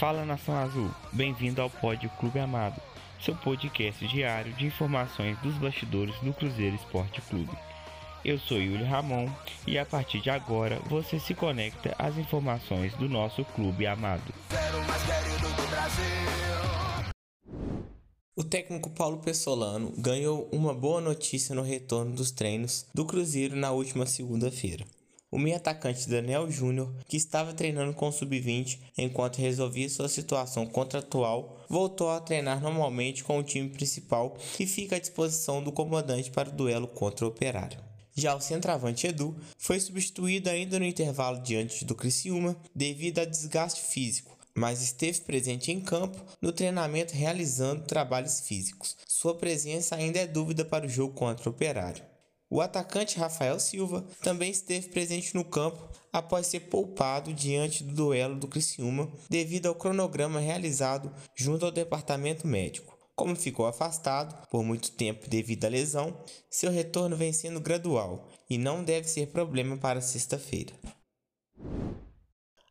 Fala Nação Azul, bem-vindo ao Pod Clube Amado, seu podcast diário de informações dos bastidores do Cruzeiro Esporte Clube. Eu sou Yuli Ramon e a partir de agora você se conecta às informações do nosso clube amado. O técnico Paulo Pessolano ganhou uma boa notícia no retorno dos treinos do Cruzeiro na última segunda-feira. O meio atacante Daniel Júnior, que estava treinando com o sub-20 enquanto resolvia sua situação contratual, voltou a treinar normalmente com o time principal e fica à disposição do comandante para o duelo contra o Operário. Já o centroavante Edu foi substituído ainda no intervalo diante do Criciúma devido a desgaste físico, mas esteve presente em campo no treinamento realizando trabalhos físicos. Sua presença ainda é dúvida para o jogo contra o Operário. O atacante Rafael Silva também esteve presente no campo após ser poupado diante do duelo do Criciúma devido ao cronograma realizado junto ao departamento médico. Como ficou afastado por muito tempo devido à lesão, seu retorno vem sendo gradual e não deve ser problema para sexta-feira.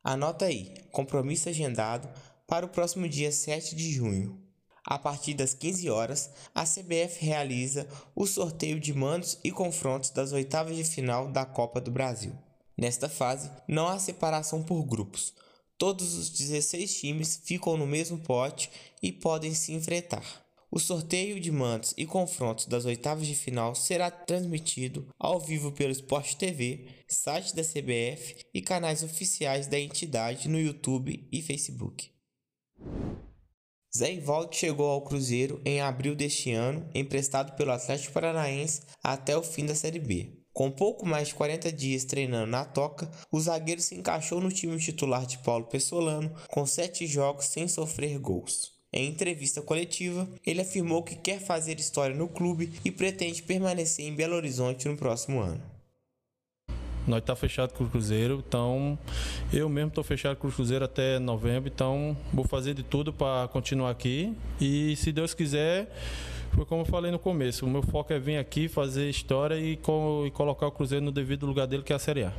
Anota aí, compromisso agendado para o próximo dia 7 de junho. A partir das 15 horas, a CBF realiza o sorteio de mandos e confrontos das oitavas de final da Copa do Brasil. Nesta fase, não há separação por grupos. Todos os 16 times ficam no mesmo pote e podem se enfrentar. O sorteio de mandos e confrontos das oitavas de final será transmitido ao vivo pelo Sport TV, site da CBF e canais oficiais da entidade no YouTube e Facebook. Zé Ivaldo chegou ao Cruzeiro em abril deste ano, emprestado pelo Atlético Paranaense até o fim da Série B. Com pouco mais de 40 dias treinando na toca, o zagueiro se encaixou no time titular de Paulo Pessolano, com 7 jogos sem sofrer gols. Em entrevista coletiva, ele afirmou que quer fazer história no clube e pretende permanecer em Belo Horizonte no próximo ano. Nós tá fechado com o Cruzeiro, então eu mesmo tô fechado com o Cruzeiro até novembro, então vou fazer de tudo para continuar aqui e se Deus quiser, foi como eu falei no começo, o meu foco é vir aqui fazer história e, co e colocar o Cruzeiro no devido lugar dele que é a Série A.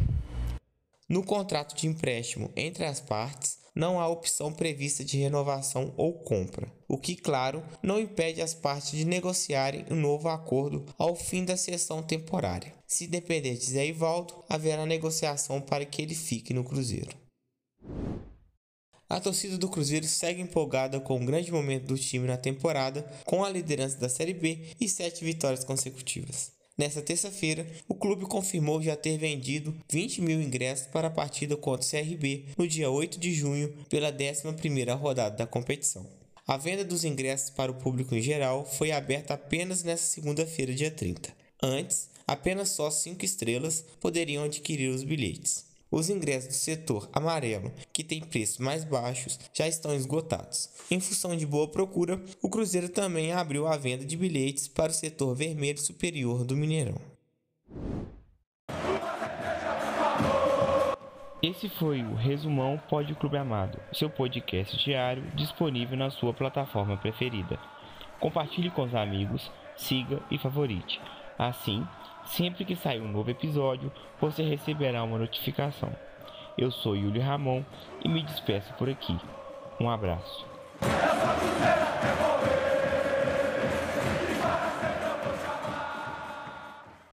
No contrato de empréstimo entre as partes, não há opção prevista de renovação ou compra, o que, claro, não impede as partes de negociarem um novo acordo ao fim da sessão temporária. Se depender de Zé Ivaldo, haverá negociação para que ele fique no Cruzeiro. A torcida do Cruzeiro segue empolgada com o grande momento do time na temporada, com a liderança da Série B e sete vitórias consecutivas. Nesta terça-feira, o clube confirmou já ter vendido 20 mil ingressos para a partida contra o CRB no dia 8 de junho, pela 11ª rodada da competição. A venda dos ingressos para o público em geral foi aberta apenas nesta segunda-feira, dia 30. Antes, apenas só 5 estrelas poderiam adquirir os bilhetes. Os ingressos do setor amarelo, que tem preços mais baixos, já estão esgotados. Em função de boa procura, o Cruzeiro também abriu a venda de bilhetes para o setor vermelho superior do Mineirão. Esse foi o Resumão Pod Clube Amado, seu podcast diário disponível na sua plataforma preferida. Compartilhe com os amigos, siga e favorite. Assim, Sempre que sair um novo episódio, você receberá uma notificação. Eu sou Yuli Ramon e me despeço por aqui. Um abraço.